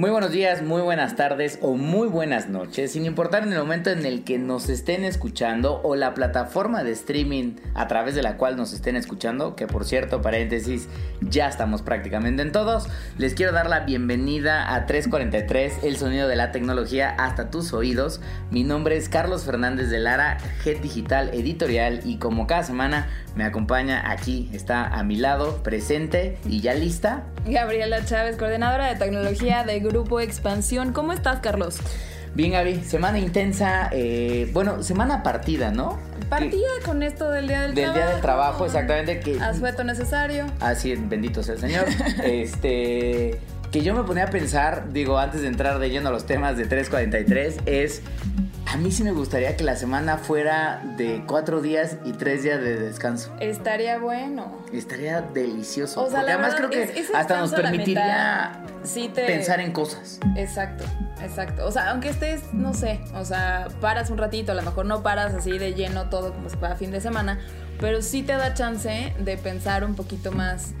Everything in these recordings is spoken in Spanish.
Muy buenos días, muy buenas tardes o muy buenas noches, sin importar en el momento en el que nos estén escuchando o la plataforma de streaming a través de la cual nos estén escuchando, que por cierto, paréntesis, ya estamos prácticamente en todos. Les quiero dar la bienvenida a 343, el sonido de la tecnología hasta tus oídos. Mi nombre es Carlos Fernández de Lara, Head Digital Editorial y como cada semana me acompaña aquí, está a mi lado, presente y ya lista. Gabriela Chávez, coordinadora de tecnología de Grupo Expansión. ¿Cómo estás, Carlos? Bien, Gaby, semana intensa, eh, bueno, semana partida, ¿no? Partida con esto del Día del, Trabajo. Del Día del Trabajo, exactamente. Que, Asueto necesario. Así, bendito sea el Señor. este, que yo me ponía a pensar, digo, antes de entrar de lleno a los temas de 343, es a mí sí me gustaría que la semana fuera de cuatro días y tres días de descanso. Estaría bueno. Estaría delicioso. O sea, Porque además creo que hasta nos permitiría pensar en cosas. Exacto, exacto. O sea, aunque estés, no sé, o sea, paras un ratito, a lo mejor no paras así de lleno todo como si fuera fin de semana, pero sí te da chance de pensar un poquito más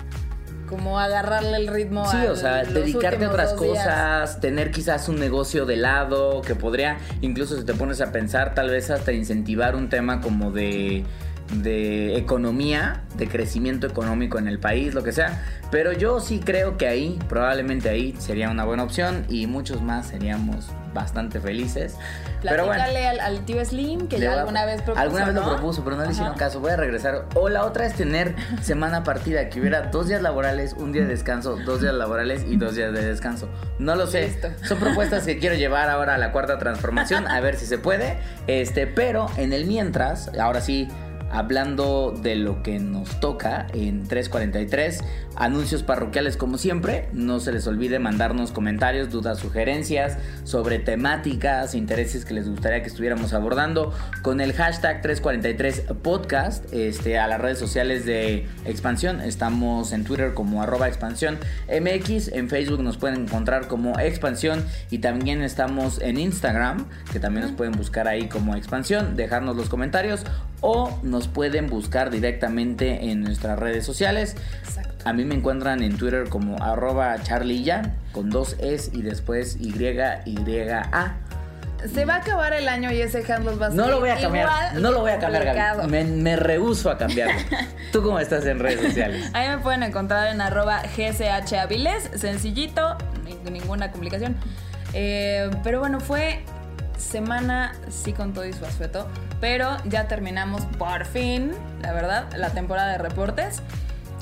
como agarrarle el ritmo sí, o sea, dedicarte a otras cosas, tener quizás un negocio de lado que podría, incluso si te pones a pensar, tal vez hasta incentivar un tema como de de economía, de crecimiento económico en el país, lo que sea. Pero yo sí creo que ahí, probablemente ahí sería una buena opción y muchos más seríamos bastante felices. pero bueno, al, al, tío Slim que ya alguna vez propuso. Alguna vez lo propuso, pero no le hicieron caso. Voy a regresar. O la otra es tener semana partida, que hubiera dos días laborales, un día de descanso, dos días laborales y dos días de descanso. No lo sé. Son propuestas que quiero llevar ahora a la cuarta transformación, a ver si se puede. Este, pero en el mientras, ahora sí hablando de lo que nos toca en 343. Anuncios parroquiales como siempre. No se les olvide mandarnos comentarios, dudas, sugerencias sobre temáticas, intereses que les gustaría que estuviéramos abordando con el hashtag 343 podcast este, a las redes sociales de Expansión. Estamos en Twitter como arroba expansión MX. En Facebook nos pueden encontrar como Expansión y también estamos en Instagram que también nos pueden buscar ahí como Expansión. Dejarnos los comentarios o nos pueden buscar directamente en nuestras redes sociales. A mí me encuentran en Twitter como arroba charlilla con dos S y después Y, Y, A. Se va a acabar el año y ese handle va a ser No lo voy a cambiar. No lo voy a cambiar, Me, me rehuso a cambiarlo. ¿Tú cómo estás en redes sociales? Ahí me pueden encontrar en arroba GSH sencillito, ninguna complicación. Eh, pero bueno, fue semana sí con todo y su asueto, pero ya terminamos por fin, la verdad, la temporada de reportes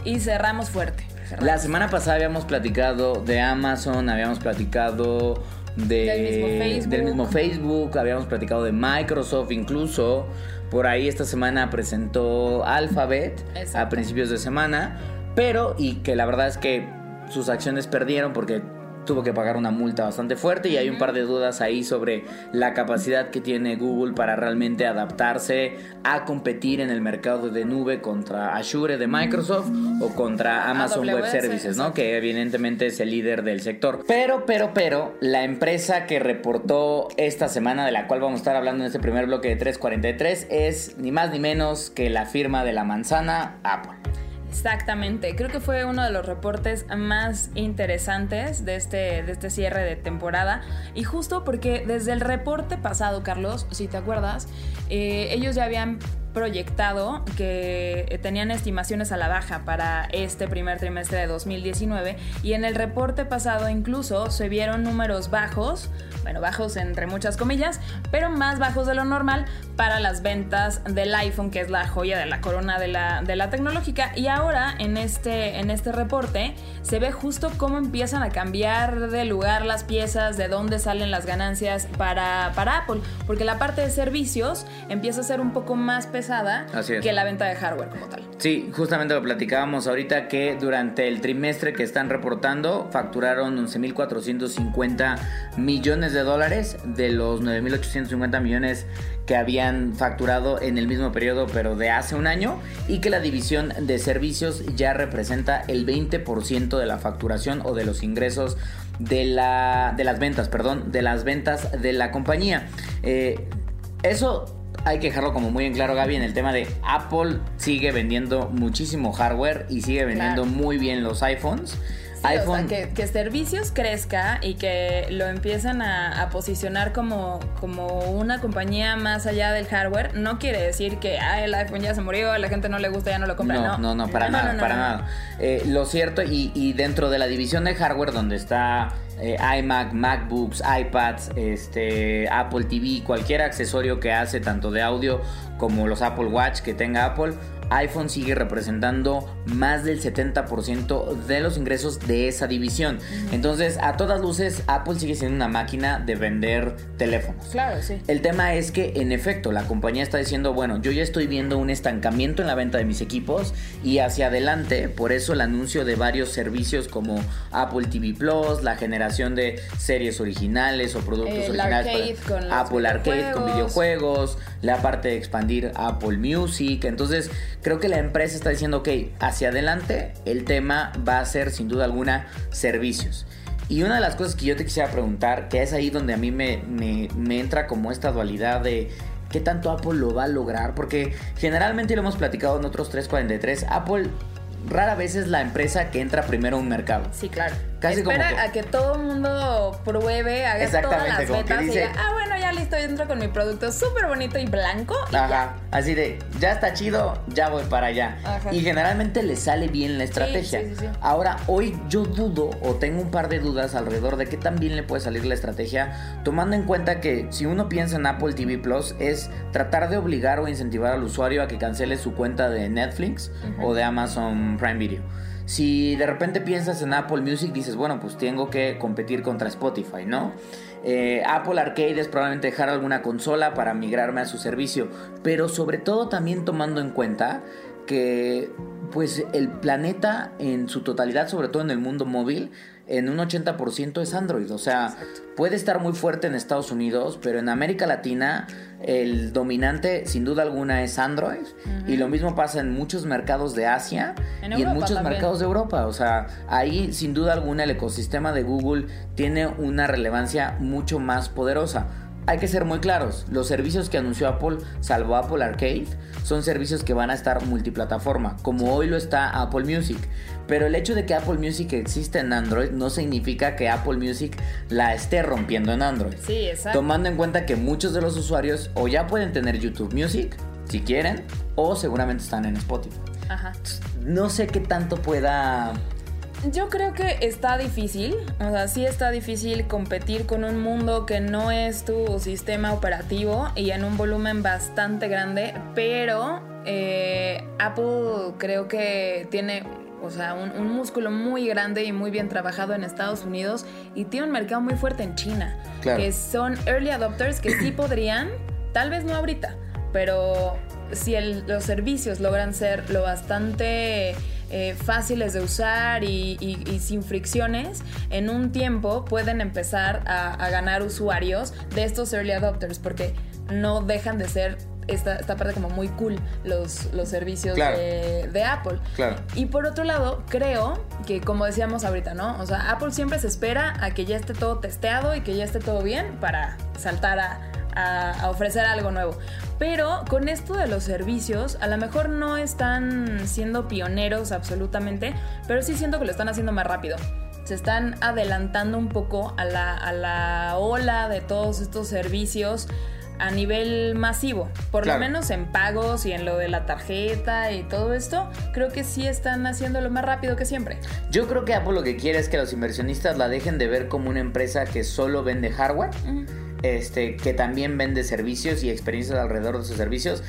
y cerramos fuerte. La semana pasada habíamos platicado de Amazon, habíamos platicado de, del, mismo Facebook. habíamos platicado de Microsoft incluso. Por ahí esta semana presentó Alphabet a principios de semana, pero y que la verdad es que sus acciones perdieron porque tuvo que pagar una multa bastante fuerte y hay un par de dudas ahí sobre la capacidad que tiene Google para realmente adaptarse a competir en el mercado de nube contra Azure de Microsoft o contra Amazon Web Services, ¿no? Que evidentemente es el líder del sector. Pero, pero, pero, la empresa que reportó esta semana, de la cual vamos a estar hablando en este primer bloque de 343, es ni más ni menos que la firma de la manzana Apple. Exactamente, creo que fue uno de los reportes más interesantes de este, de este cierre de temporada. Y justo porque desde el reporte pasado, Carlos, si te acuerdas, eh, ellos ya habían proyectado que tenían estimaciones a la baja para este primer trimestre de 2019 y en el reporte pasado incluso se vieron números bajos, bueno, bajos entre muchas comillas, pero más bajos de lo normal para las ventas del iPhone, que es la joya de la corona de la, de la tecnológica. Y ahora en este, en este reporte se ve justo cómo empiezan a cambiar de lugar las piezas, de dónde salen las ganancias para, para Apple, porque la parte de servicios empieza a ser un poco más pesada que la venta de hardware como tal. Sí, justamente lo platicábamos ahorita que durante el trimestre que están reportando facturaron 11.450 millones de dólares de los 9.850 millones que habían facturado en el mismo periodo pero de hace un año y que la división de servicios ya representa el 20% de la facturación o de los ingresos de, la, de las ventas, perdón, de las ventas de la compañía. Eh, eso hay que dejarlo como muy en claro, Gaby, en el tema de Apple sigue vendiendo muchísimo hardware y sigue vendiendo muy bien los iPhones iPhone. que, servicios crezca y que lo empiecen a, posicionar como, como una compañía más allá del hardware, no quiere decir que ah, el iPhone ya se murió, a la gente no le gusta, ya no lo compra. No, no, no, para nada, para nada. Eh, lo cierto, y, dentro de la división de hardware donde está eh, iMac, MacBooks, iPads, este, Apple TV, cualquier accesorio que hace tanto de audio como los Apple Watch que tenga Apple, iPhone sigue representando más del 70% de los ingresos de esa división. Entonces, a todas luces, Apple sigue siendo una máquina de vender teléfonos. Claro, sí. El tema es que, en efecto, la compañía está diciendo, bueno, yo ya estoy viendo un estancamiento en la venta de mis equipos y hacia adelante, por eso el anuncio de varios servicios como Apple TV Plus, la generación de series originales o productos originales Apple Arcade con videojuegos, la parte de expandir Apple Music. Entonces, creo que la empresa está diciendo, ok, hacia adelante el tema va a ser sin duda alguna servicios. Y una de las cosas que yo te quisiera preguntar, que es ahí donde a mí me, me, entra como esta dualidad de qué tanto Apple lo va a lograr, porque generalmente lo hemos platicado en otros 343, Apple rara vez es la empresa que entra primero a un mercado. Sí, claro. Casi Espera a que todo el mundo pruebe, haga todas las metas y diga, ah, bueno, ya listo, yo entro con mi producto súper bonito y blanco. Ajá, así de, ya está chido, ya voy para allá. Y generalmente le sale bien la estrategia. Sí, sí, sí, Ahora, hoy yo dudo o tengo un par de dudas alrededor de qué tan bien le puede salir la estrategia, tomando en cuenta que si uno piensa en Apple TV Plus, es tratar de obligar o incentivar al usuario a que cancele su cuenta de Netflix o de Amazon Prime Video. Si de repente piensas en Apple Music, dices, bueno, pues tengo que competir contra Spotify, ¿no? Eh, Apple Arcade es probablemente dejar alguna consola para migrarme a su servicio, pero sobre todo también tomando en cuenta que pues el planeta en su totalidad, sobre todo en el mundo móvil, en un 80% es Android. O sea, puede estar muy fuerte en Estados Unidos, pero en América Latina el dominante sin duda alguna es Android. Y lo mismo pasa en muchos mercados de Asia y en muchos mercados de Europa. O sea, ahí sin duda alguna el ecosistema de Google tiene una relevancia mucho más poderosa hay que ser muy claros, los servicios que anunció Apple, salvo Apple Arcade, son servicios que van a estar multiplataforma, como hoy lo está Apple Music. Pero el hecho de que Apple Music exista en Android no significa que Apple Music la esté rompiendo en Android. Sí, exacto. Tomando en cuenta que muchos de los usuarios o ya pueden tener YouTube Music, si quieren, o seguramente están en Spotify. Ajá. No sé qué tanto pueda yo creo que está difícil, o sea, sí está difícil competir con un mundo que no es tu sistema operativo y en un volumen bastante grande, pero eh, Apple creo que tiene o sea, un, músculo muy grande y muy bien trabajado en Estados Unidos y tiene un mercado muy fuerte en China, que son early adopters que sí podrían, tal vez no ahorita, pero si los servicios logran ser lo bastante eh, fáciles de usar y, sin fricciones, en un tiempo pueden empezar a, ganar usuarios de estos early adopters porque no dejan de ser esta, esta parte como muy cool los, los servicios de, Apple. Y por otro lado, creo que como decíamos ahorita, ¿no? O sea, Apple siempre se espera a que ya esté todo testeado y que ya esté todo bien para saltar a, a, ofrecer algo nuevo. Pero con esto de los servicios, a lo mejor no están siendo pioneros absolutamente, pero sí siento que lo están haciendo más rápido. Se están adelantando un poco a la, a la ola de todos estos servicios a nivel masivo, por lo menos en pagos y en lo de la tarjeta y todo esto, creo que sí están haciéndolo más rápido que siempre. Yo creo que Apple lo que quiere es que los inversionistas la dejen de ver como una empresa que solo vende hardware este, que también vende servicios y experiencias alrededor de sus servicios.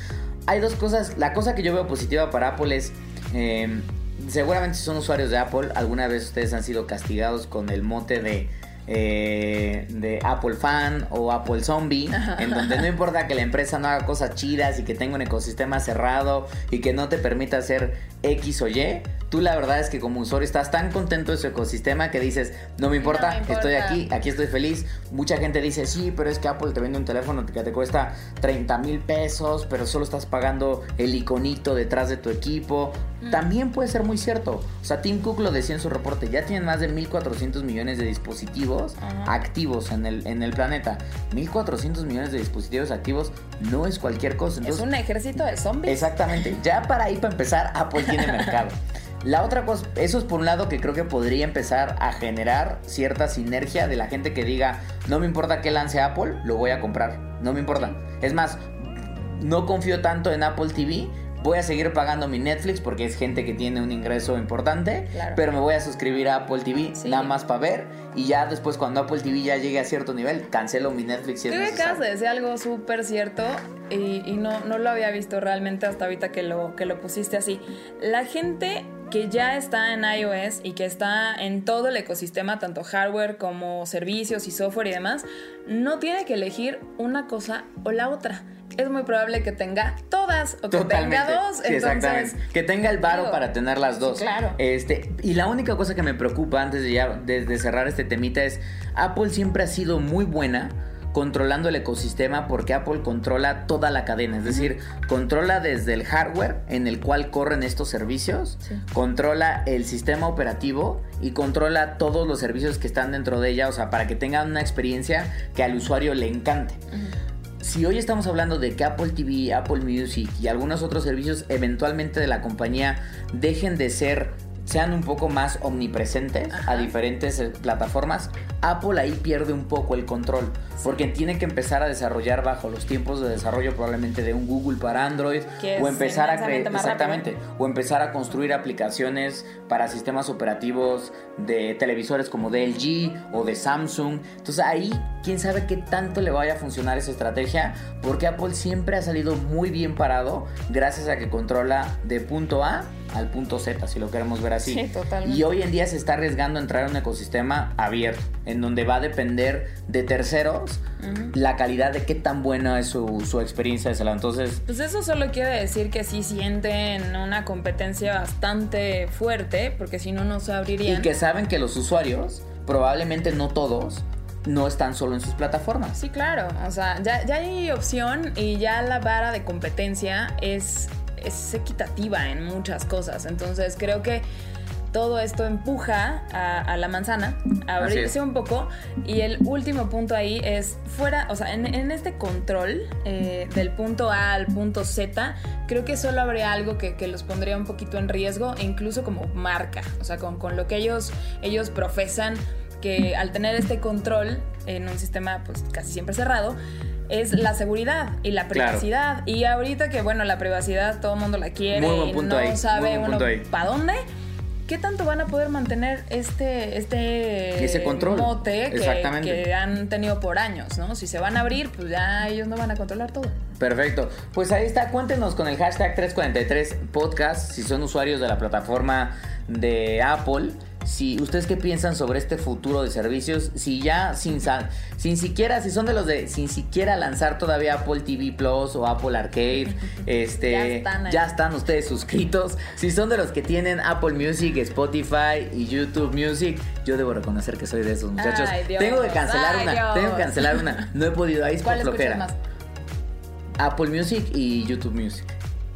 Hay dos cosas. La cosa que yo veo positiva para Apple es. Em, seguramente son usuarios de Apple, alguna vez ustedes han sido castigados con el mote de. Eh, de Apple Fan o Apple Zombie, en donde no importa que la empresa no haga cosas chidas y que tenga un ecosistema cerrado y que no te permita hacer X o Y, tú la verdad es que como usuario estás tan contento de su ecosistema que dices, no me importa, estoy aquí, aquí estoy feliz. Mucha gente dice, sí, pero es que Apple te vende un teléfono que te cuesta 30 mil pesos, pero solo estás pagando el iconito detrás de tu equipo. Mm. También puede ser muy cierto. O sea, Tim Cook lo decía en su reporte, ya tienen más de 1.400 millones de dispositivos activos en el, en el planeta. 1.400 millones de dispositivos activos no es cualquier cosa. es un ejército de zombies. Exactamente. Ya para ahí, para empezar, Apple tiene mercado. La otra cosa, eso es por un lado que creo que podría empezar a generar cierta sinergia de la gente que diga, no me importa que lance Apple, lo voy a comprar, no me importa. Es más, no confío tanto en Apple TV, voy a seguir pagando mi Netflix porque es gente que tiene un ingreso importante, pero me voy a suscribir a Apple TV nada más para ver y ya después cuando Apple TV ya llegue a cierto nivel, cancelo mi Netflix. Si Creo que acabas de decir algo súper cierto y, no, no lo había visto realmente hasta ahorita que lo, que lo pusiste así. La gente que ya está en iOS y que está en todo el ecosistema, tanto hardware como servicios y software y demás, no tiene que elegir una cosa o la otra es muy probable que tenga todas o que tenga dos. entonces, Que tenga el varo para tener las dos. claro. Este, y la única cosa que me preocupa antes de ya de cerrar este temita es Apple siempre ha sido muy buena controlando el ecosistema porque Apple controla toda la cadena, es decir, controla desde el hardware en el cual corren estos servicios, controla el sistema operativo y controla todos los servicios que están dentro de ella, o sea, para que tengan una experiencia que al usuario le encante. Si hoy estamos hablando de que Apple TV, Apple Music y algunos otros servicios eventualmente de la compañía dejen de ser sean un poco más omnipresentes a diferentes eh, plataformas, Apple ahí pierde un poco el control, porque tiene que empezar a desarrollar bajo los tiempos de desarrollo probablemente de un Google para Android o empezar a exactamente o empezar a construir aplicaciones para sistemas operativos de televisores como de LG o de Samsung. Entonces ahí quién sabe qué tanto le vaya a funcionar esa estrategia, porque Apple siempre ha salido muy bien parado gracias a que controla de punto A al punto Z, si lo queremos ver así. Sí, totalmente. Y hoy en día se está arriesgando a entrar en un ecosistema abierto, en donde va a depender de terceros la calidad de qué tan buena es su, su experiencia de celular. Entonces. Pues eso solo quiere decir que sí sienten una competencia bastante fuerte, porque si no, no se abrirían. Y que saben que los usuarios, probablemente no todos, no están solo en sus plataformas. Sí, claro. O sea, ya, ya hay opción y ya la vara de competencia es es equitativa en muchas cosas. Entonces creo que todo esto empuja a, la manzana a abrirse un poco. Y el último punto ahí es fuera, o sea, en, este control eh, del punto A al punto Z, creo que solo habría algo que, los pondría un poquito en riesgo, e incluso como marca, o sea, con, con lo que ellos, ellos profesan que al tener este control en un sistema pues casi siempre cerrado, es la seguridad y la privacidad. Y ahorita que, bueno, la privacidad todo el mundo la quiere y no sabe uno para dónde. ¿Qué tanto van a poder mantener este, este Ese control. mote que, han tenido por años, ¿no? Si se van a abrir, pues ya ellos no van a controlar todo. Perfecto. Pues ahí está, cuéntenos con el hashtag 343 podcast si son usuarios de la plataforma de Apple si ustedes qué piensan sobre este futuro de servicios, si ya sin, sin siquiera, si son de los de sin siquiera lanzar todavía Apple TV Plus o Apple Arcade, este, ya están, ustedes suscritos, si son de los que tienen Apple Music, Spotify y YouTube Music, yo debo reconocer que soy de esos muchachos. tengo que cancelar una, tengo que cancelar una, no he podido, ahí es por flojera. Apple Music y YouTube Music.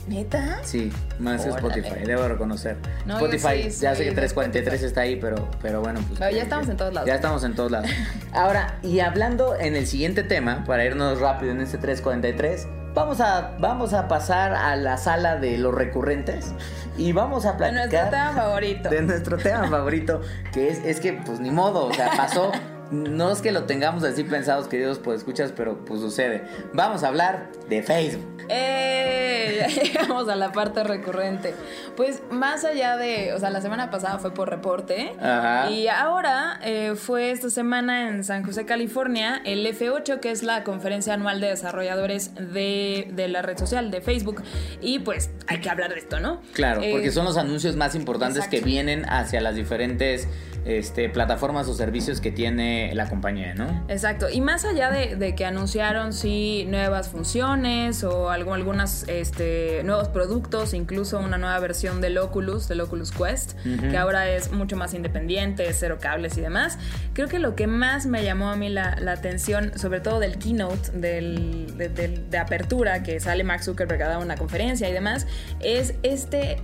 ¿Neta? Sí, más Spotify, debo reconocer. Spotify, ya sé que 343 está ahí, pero, pero bueno. Pues, ya estamos en todos lados. Ya estamos en todos lados. Ahora, y hablando en el siguiente tema, para irnos rápido en este 343, vamos a, vamos a pasar a la sala de los recurrentes y vamos a platicar. De nuestro tema favorito. De nuestro tema favorito, que es, es que, pues ni modo, o sea, pasó. No es que lo tengamos así pensados, queridos, pues escuchas, pero pues sucede. Vamos a hablar de Facebook. ¡Eh! Ya llegamos a la parte recurrente. Pues más allá de, o sea, la semana pasada fue por reporte. Ajá. Y ahora eh, fue esta semana en San José, California, el F8, que es la conferencia anual de desarrolladores de, de la red social de Facebook. Y pues hay que hablar de esto, ¿no? Claro, porque eh, son los anuncios más importantes que vienen hacia las diferentes este, plataformas o servicios que tiene tiene la compañía, ¿no? Exacto. Y más allá de, que anunciaron sí nuevas funciones o algo, algunas este, nuevos productos, incluso una nueva versión del Oculus, del Oculus Quest, que ahora es mucho más independiente, cero cables y demás. Creo que lo que más me llamó a mí la, atención, sobre todo del keynote, del, de, apertura que sale Max Zuckerberg a dar una conferencia y demás, es este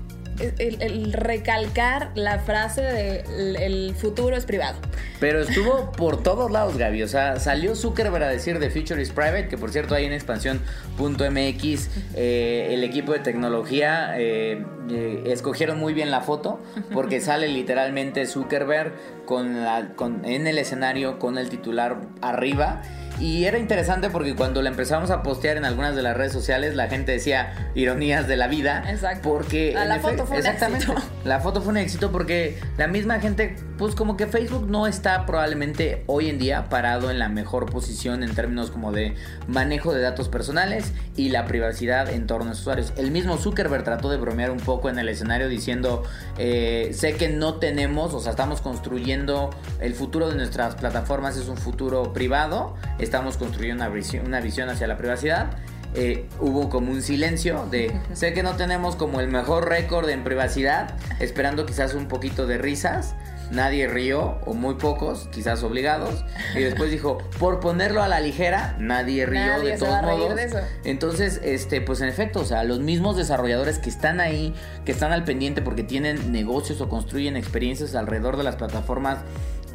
el, recalcar la frase de el, futuro es privado. Pero estuvo por todos lados, Gaby. O sea, salió Zuckerberg a decir The Future is Private, que por cierto hay en expansión.mx eh, el equipo de tecnología eh, eh, escogieron muy bien la foto porque sale literalmente Zuckerberg con la, con, en el escenario con el titular arriba y era interesante porque cuando la empezamos a postear en algunas de las redes sociales, la gente decía ironías de la vida. Exacto. Porque. La, foto fue un éxito. La foto fue un éxito porque la misma gente, pues como que Facebook no está probablemente hoy en día parado en la mejor posición en términos como de manejo de datos personales y la privacidad en torno a sus usuarios. El mismo Zuckerberg trató de bromear un poco en el escenario diciendo: eh, Sé que no tenemos, o sea, estamos construyendo el futuro de nuestras plataformas, es un futuro privado estamos construyendo una visión, una visión hacia la privacidad. Eh, hubo como un silencio de sé que no tenemos como el mejor récord en privacidad, esperando quizás un poquito de risas. Nadie rió, o muy pocos, quizás obligados. Y después dijo, por ponerlo a la ligera, nadie rió de todos modos. Entonces, este, pues en efecto, o sea, los mismos desarrolladores que están ahí, que están al pendiente porque tienen negocios o construyen experiencias alrededor de las plataformas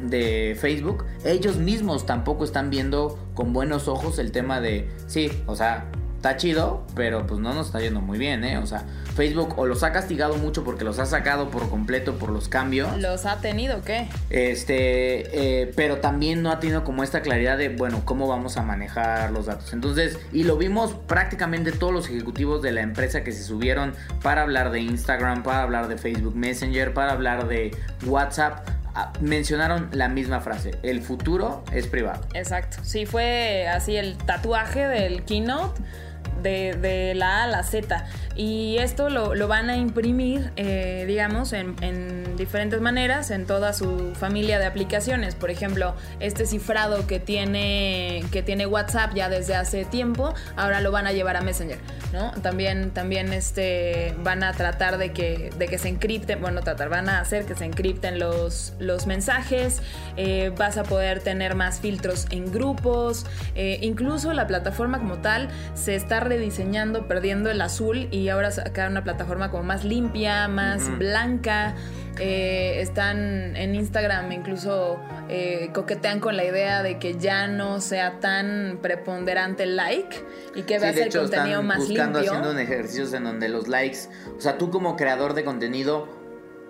de Facebook, ellos mismos tampoco están viendo con buenos ojos el tema de, sí, o sea, está chido, pero pues no nos está yendo muy bien, ¿eh? O sea, Facebook o los ha castigado mucho porque los ha sacado por completo por los cambios. ¿Los ha tenido qué? Este, eh, pero también no ha tenido como esta claridad de, bueno, cómo vamos a manejar los datos. Entonces, y lo vimos prácticamente todos los ejecutivos de la empresa que se subieron para hablar de Instagram, para hablar de Facebook Messenger, para hablar de WhatsApp Ah, mencionaron la misma frase, el futuro es privado. Exacto, sí, fue así el tatuaje del keynote de, la A a la Z. Y esto lo, van a imprimir, eh, digamos, en, diferentes maneras en toda su familia de aplicaciones. Por ejemplo, este cifrado que tiene, que tiene WhatsApp ya desde hace tiempo, ahora lo van a llevar a Messenger. ¿no? También, también este, van a tratar de que, de que se encripten, bueno, tratar, van a hacer que se encripten los, los mensajes. Eh, vas a poder tener más filtros en grupos. Eh, incluso la plataforma como tal se está rediseñando, perdiendo el azul y ahora sacar una plataforma como más limpia, más blanca. Eh, están en Instagram, incluso eh, coquetean con la idea de que ya no sea tan preponderante el like y que veas el contenido más buscando, limpio. haciendo un ejercicio en donde los likes, o sea, tú como creador de contenido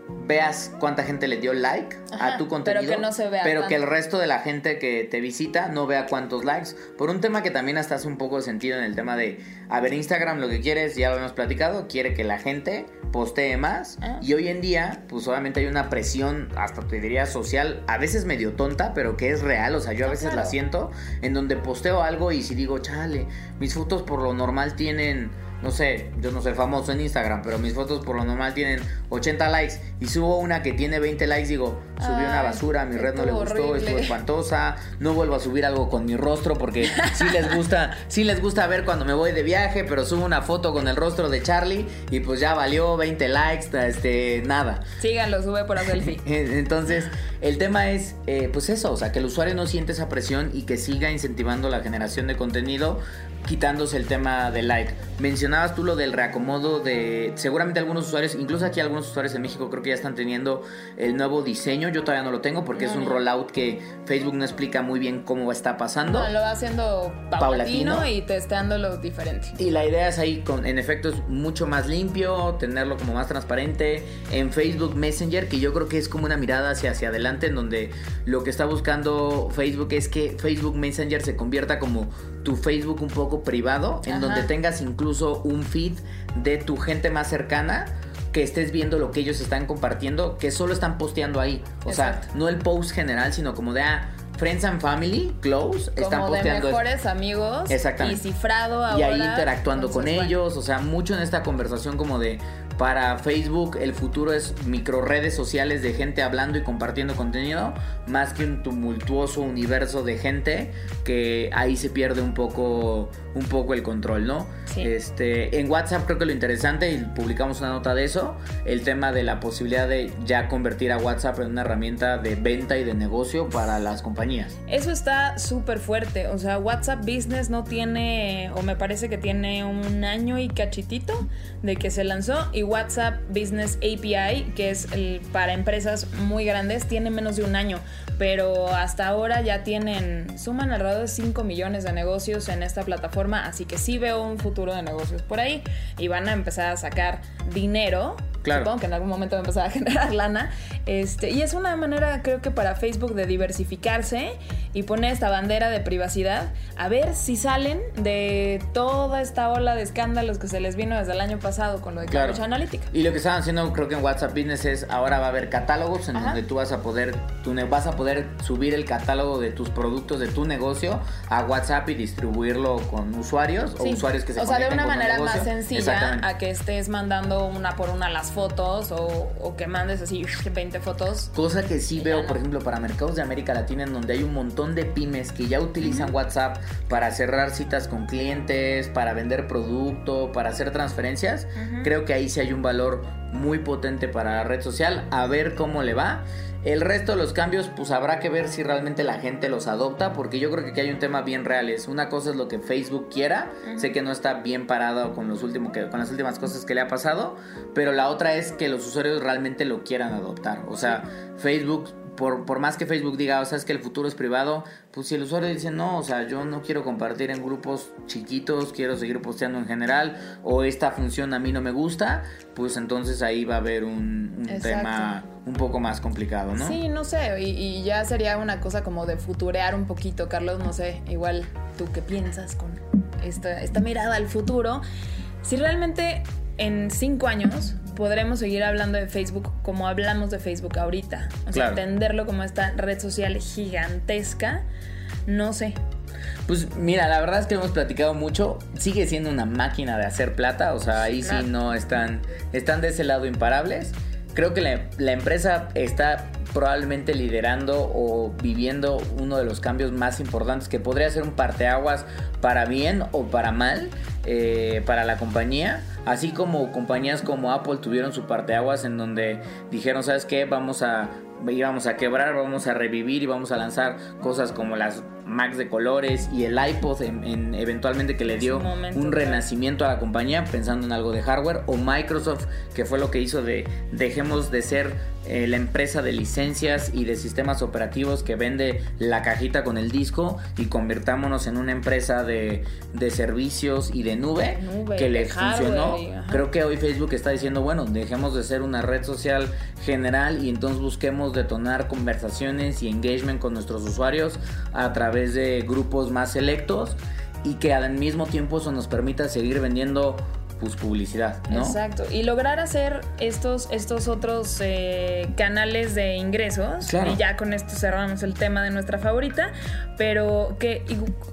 veas cuánta gente le dio like a tu contenido, pero que no se vea pero que el resto de la gente que te visita no vea cuántos likes, por un tema que también hasta hace un poco de sentido en el tema de, a ver, Instagram lo que quiere ya lo hemos platicado, quiere que la gente postee más. Ah. y hoy en día, pues obviamente hay una presión, hasta te diría social, a veces medio tonta, pero que es real, o sea, yo a veces la siento, en donde posteo algo y si digo, chale, mis fotos por lo normal tienen no sé, yo no soy famoso en Instagram, pero mis fotos por lo normal tienen 80 likes y subo una que tiene 20 likes, digo, subí una basura, a mi red no le gustó, estuvo espantosa, no vuelvo a subir algo con mi rostro porque sí les gusta, sí les gusta ver cuando me voy de viaje, pero subo una foto con el rostro de Charlie y pues ya valió 20 likes, este, nada. Síganlo, sube por selfie. Entonces, el tema es, eh, pues eso, o sea, que el usuario no siente esa presión y que siga incentivando la generación de contenido quitándose el tema de like. Mencionabas tú lo del reacomodo de seguramente algunos usuarios, incluso aquí algunos usuarios en México creo que ya están teniendo el nuevo diseño. Yo todavía no lo tengo porque es un rollout que Facebook no explica muy bien cómo está pasando. No, lo va haciendo paulatino, y testeándolo diferente. Y la idea es ahí, con, en efecto, es mucho más limpio, tenerlo como más transparente. En Facebook Messenger, que yo creo que es como una mirada hacia, hacia adelante, en donde lo que está buscando Facebook es que Facebook Messenger se convierta como tu Facebook un poco privado, en donde tengas incluso un feed de tu gente más cercana que estés viendo lo que ellos están compartiendo, que solo están posteando ahí. O sea, no el post general, sino como de, ah, Friends and Family, Close, están posteando. De mejores amigos. Exactamente. Y cifrado ahora. Y ahí interactuando con ellos. O sea, mucho en esta conversación como de para Facebook el futuro es micro redes sociales de gente hablando y compartiendo contenido, más que un tumultuoso universo de gente que ahí se pierde un poco, un poco el control, ¿no? Este, en WhatsApp creo que lo interesante, y publicamos una nota de eso, el tema de la posibilidad de ya convertir a WhatsApp en una herramienta de venta y de negocio para las compañías. Eso está súper fuerte, o sea, WhatsApp Business no tiene, o me parece que tiene un año y cachitito de que se lanzó y WhatsApp Business API, que es el, para empresas muy grandes, tiene menos de un año, pero hasta ahora ya tienen, suman alrededor de 5 millones de negocios en esta plataforma, así que sí veo un futuro de negocios por ahí y van a empezar a sacar dinero Claro. Supongo que en algún momento va a empezar a generar lana. Este, y es una manera, creo que para Facebook, de diversificarse y poner esta bandera de privacidad. A ver si salen de toda esta ola de escándalos que se les vino desde el año pasado con lo de Cambridge Analytica. Y lo que estaban haciendo, creo que en WhatsApp Business es ahora va a haber catálogos en donde tú vas a poder, tú vas a poder subir el catálogo de tus productos de tu negocio a WhatsApp y distribuirlo con usuarios o usuarios que se O sea, de una manera más sencilla a que estés mandando una por una las fotos o, que mandes así 20 fotos. Cosa que sí veo, por ejemplo, para mercados de América Latina, en donde hay un montón de pymes que ya utilizan WhatsApp para cerrar citas con clientes, para vender producto, para hacer transferencias. Creo que ahí sí hay un valor muy potente para la red social. A ver cómo le va. El resto de los cambios, pues habrá que ver si realmente la gente los adopta, porque yo creo que aquí hay un tema bien real. Es una cosa es lo que Facebook quiera, sé que no está bien parado con los últimos que, con las últimas cosas que le ha pasado, pero la otra es que los usuarios realmente lo quieran adoptar. O sea, Facebook por, más que Facebook diga, o sea, es que el futuro es privado, pues si el usuario dice, no, o sea, yo no quiero compartir en grupos chiquitos, quiero seguir posteando en general, o esta función a mí no me gusta, pues entonces ahí va a haber un, tema un poco más complicado, ¿no? Sí, no sé, y, y, ya sería una cosa como de futurear un poquito, Carlos, no sé, igual tú qué piensas con esta, esta mirada al futuro. Si realmente en cinco años podremos seguir hablando de Facebook como hablamos de Facebook ahorita. O sea, entenderlo como esta red social gigantesca, no sé. Pues mira, la verdad es que hemos platicado mucho. Sigue siendo una máquina de hacer plata. O sea, ahí sí no están, están de ese lado imparables. Creo que la, la empresa está probablemente liderando o viviendo uno de los cambios más importantes que podría ser un parteaguas para bien o para mal eh, para la compañía. Así como compañías como Apple tuvieron su parteaguas en donde dijeron, ¿sabes qué? Vamos a íbamos a quebrar, vamos a revivir y vamos a lanzar cosas como las Macs de colores y el iPod en, eventualmente que le dio un, renacimiento a la compañía pensando en algo de hardware o Microsoft que fue lo que hizo de dejemos de ser eh, la empresa de licencias y de sistemas operativos que vende la cajita con el disco y convirtámonos en una empresa de, servicios y de nube, que le funcionó. Creo que hoy Facebook está diciendo, bueno, dejemos de ser una red social general y entonces busquemos detonar conversaciones y engagement con nuestros usuarios a través de grupos más selectos y que al mismo tiempo eso nos permita seguir vendiendo pues, publicidad, ¿no? Exacto. Y lograr hacer estos, estos otros eh, canales de ingresos. Y ya con esto cerramos el tema de nuestra favorita. Pero que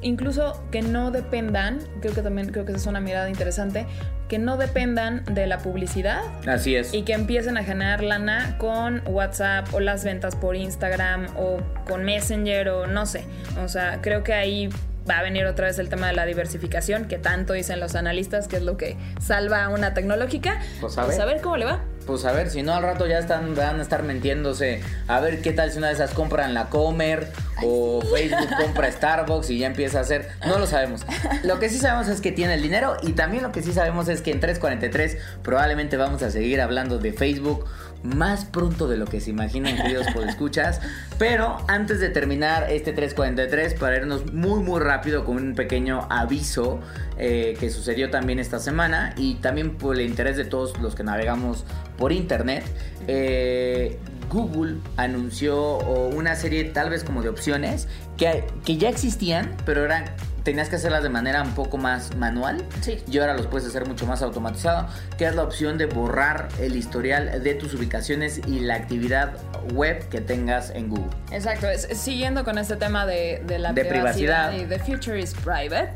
incluso que no dependan, creo que también creo que esa es una mirada interesante, que no dependan de la publicidad. Así es. Y que empiecen a generar lana con WhatsApp o las ventas por Instagram o con Messenger o no sé. O sea, creo que ahí va a venir otra vez el tema de la diversificación, que tanto dicen los analistas que es lo que salva a una tecnológica. Pues a, pues ver. cómo le va. Pues a ver, si no al rato ya están, van a estar mintiéndose. A ver qué tal si una de esas compran la Comer o Facebook compra Starbucks y ya empieza a hacer. No lo sabemos. Lo que sí sabemos es que tiene el dinero y también lo que sí sabemos es que en 343 probablemente vamos a seguir hablando de Facebook más pronto de lo que se imaginan, queridos escuchas. Pero antes de terminar este 343, para irnos muy, muy rápido con un pequeño aviso eh, que sucedió también esta semana y también por el interés de todos los que navegamos por internet. Eh, Google anunció una serie tal vez como de opciones que, que ya existían, pero eran tenías que hacerlas de manera un poco más manual. Sí. Y ahora los puedes hacer mucho más automatizado, que es la opción de borrar el historial de tus ubicaciones y la actividad web que tengas en Google. Exacto, siguiendo con este tema de, la privacidad, y the future is private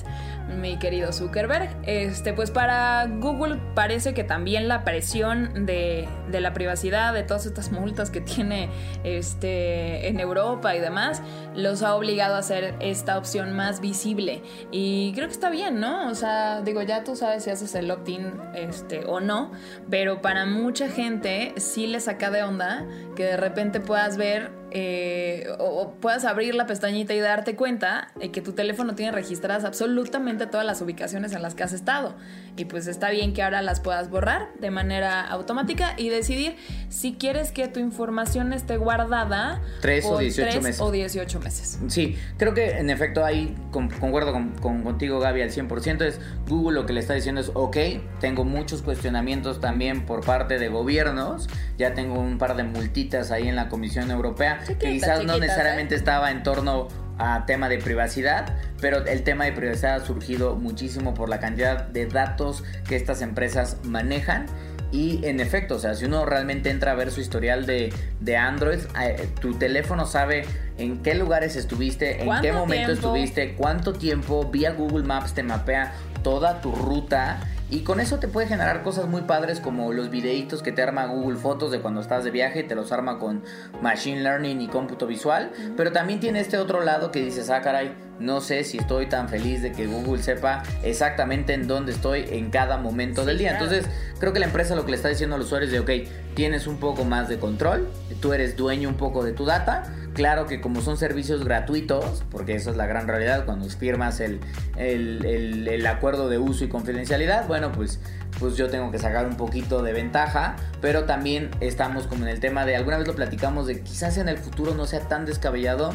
mi querido Zuckerberg. Este, pues para Google parece que también la presión de, de, la privacidad, de todas estas multas que tiene este, en Europa y demás, los ha obligado a hacer esta opción más visible. Y creo que está bien, ¿no? O sea, digo, ya tú sabes si haces el opt-in este, o no, pero para mucha gente sí le saca de onda que de repente puedas ver eh, o, puedas abrir la pestañita y darte cuenta de que tu teléfono tiene registradas absolutamente todas las ubicaciones en las que has estado. Y pues está bien que ahora las puedas borrar de manera automática y decidir si quieres que tu información esté guardada 3 o 18 meses. o 18 meses. Sí, creo que en efecto ahí concuerdo con, contigo Gaby al 100%. Es Google lo que le está diciendo es, ok, tengo muchos cuestionamientos también por parte de gobiernos. Ya tengo un par de multitas ahí en la Comisión Europea que quizás no necesariamente ¿eh? estaba en torno a tema de privacidad, pero el tema de privacidad ha surgido muchísimo por la cantidad de datos que estas empresas manejan. Y en efecto, o sea, si uno realmente entra a ver su historial de, de Android, eh, tu teléfono sabe en qué lugares estuviste, en qué momento estuviste, cuánto tiempo, vía Google Maps te mapea toda tu ruta y con eso te puede generar cosas muy padres como los videitos que te arma Google Fotos de cuando estás de viaje, te los arma con Machine Learning y cómputo visual. Pero también tiene este otro lado que dices, ah, caray, no sé si estoy tan feliz de que Google sepa exactamente en dónde estoy en cada momento del día. Entonces, creo que la empresa lo que le está diciendo a los usuarios es de, ok, tienes un poco más de control, tú eres dueño un poco de tu data Claro que como son servicios gratuitos, porque esa es la gran realidad cuando firmas el, el, acuerdo de uso y confidencialidad, bueno, pues, pues yo tengo que sacar un poquito de ventaja, pero también estamos como en el tema de, alguna vez lo platicamos, de quizás en el futuro no sea tan descabellado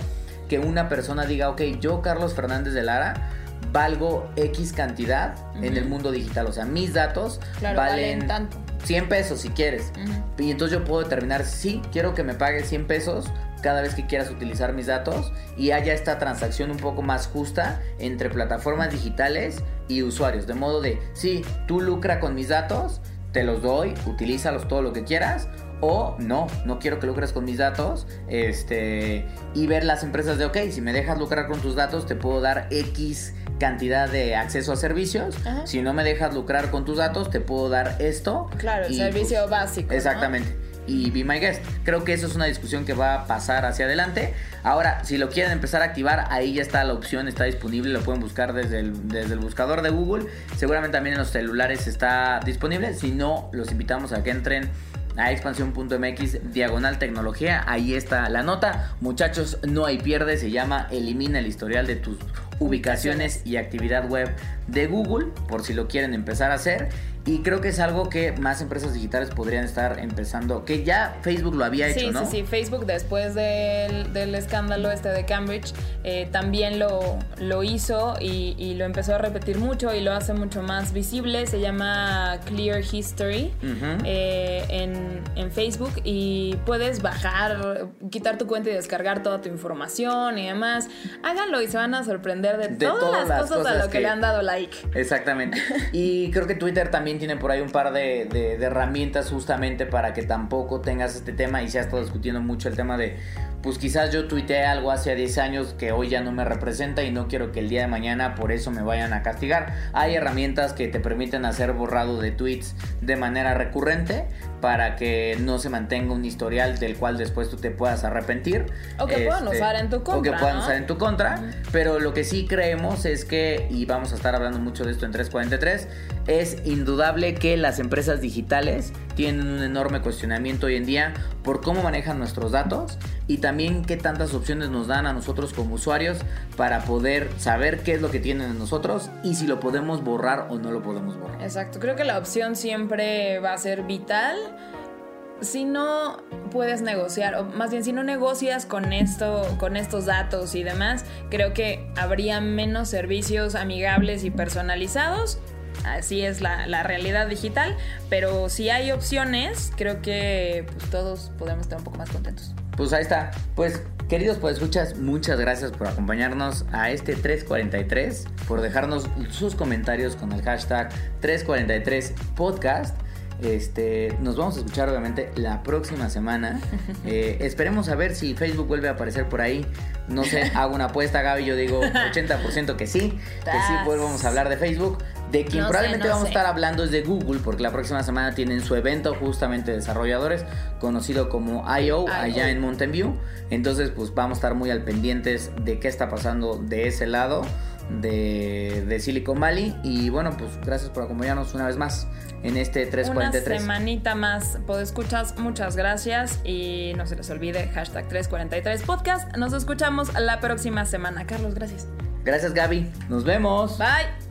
que una persona diga, ok, yo Carlos Fernández de Lara, valgo X cantidad en el mundo digital. O sea, mis datos valen, tanto. 100 pesos si quieres. Y entonces yo puedo determinar, sí, quiero que me pague 100 pesos cada vez que quieras utilizar mis datos y haya esta transacción un poco más justa entre plataformas digitales y usuarios. De modo de, sí, tú lucra con mis datos, te los doy, utilízalos todo lo que quieras. O no, no quiero que lucres con mis datos. Este. Y ver las empresas de ok, si me dejas lucrar con tus datos, te puedo dar X cantidad de acceso a servicios. Si no me dejas lucrar con tus datos, te puedo dar esto. Claro, el servicio pues, básico. Exactamente y Be My Guest. Creo que eso es una discusión que va a pasar hacia adelante. Ahora, si lo quieren empezar a activar, ahí ya está la opción, está disponible, lo pueden buscar desde el, desde el buscador de Google. Seguramente también en los celulares está disponible. Si no, los invitamos a que entren a expansión.mx diagonal tecnología. Ahí está la nota. Muchachos, no hay pierde. Se llama Elimina el historial de tus ubicaciones y actividad web de Google, por si lo quieren empezar a hacer. Y creo que es algo que más empresas digitales podrían estar empezando, que ya Facebook lo había hecho, ¿no? Sí, sí, Facebook después del, del escándalo este de Cambridge eh, también lo, lo hizo y, lo empezó a repetir mucho y lo hace mucho más visible. Se llama Clear History eh, en, en, Facebook y puedes bajar, quitar tu cuenta y descargar toda tu información y demás. Háganlo y se van a sorprender de, todas, las, cosas, a lo que, le han dado like. Exactamente. y creo que Twitter también tiene por ahí un par de, de, de herramientas justamente para que tampoco tengas este tema y se ha estado discutiendo mucho el tema de pues quizás yo tuiteé algo hace 10 años que hoy ya no me representa y no quiero que el día de mañana por eso me vayan a castigar. Hay herramientas que te permiten hacer borrado de tweets de manera recurrente para que no se mantenga un historial del cual después tú te puedas arrepentir. O que puedan este, usar en tu contra. O que puedan usar en tu contra. Pero lo que sí creemos es que, y vamos a estar hablando mucho de esto en 343, es indudable que las empresas digitales tienen un enorme cuestionamiento hoy en día por cómo manejan nuestros datos y también qué tantas opciones nos dan a nosotros como usuarios para poder saber qué es lo que tienen en nosotros y si lo podemos borrar o no lo podemos borrar. Exacto, creo que la opción siempre va a ser vital. Si no puedes negociar, o más bien si no negocias con esto, con estos datos y demás, creo que habría menos servicios amigables y personalizados así es la, realidad digital, pero si hay opciones, creo que pues, todos podemos estar un poco más contentos. Pues ahí está. Pues queridos pues escuchas, muchas gracias por acompañarnos a este 343, por dejarnos sus comentarios con el hashtag 343 podcast. Este, nos vamos a escuchar obviamente la próxima semana. Eh, esperemos a ver si Facebook vuelve a aparecer por ahí. No sé, hago una apuesta, Gaby. Yo digo 80% que sí, que sí volvamos a hablar de Facebook. De quien probablemente vamos a estar hablando es de Google, porque la próxima semana tienen su evento justamente de desarrolladores, conocido como I.O. allá en Mountain View. Entonces, pues vamos a estar muy al pendientes de qué está pasando de ese lado de, de Silicon Valley. Y bueno, pues gracias por acompañarnos una vez más en este 343. Una semanita más, escuchas, muchas gracias y no se les olvide hashtag 343 podcast. Nos escuchamos la próxima semana. Carlos, gracias. Gracias Gaby, nos vemos. Bye.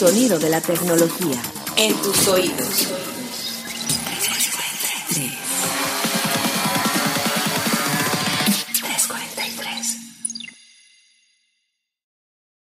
Sonido de la tecnología. En tus oídos. 343.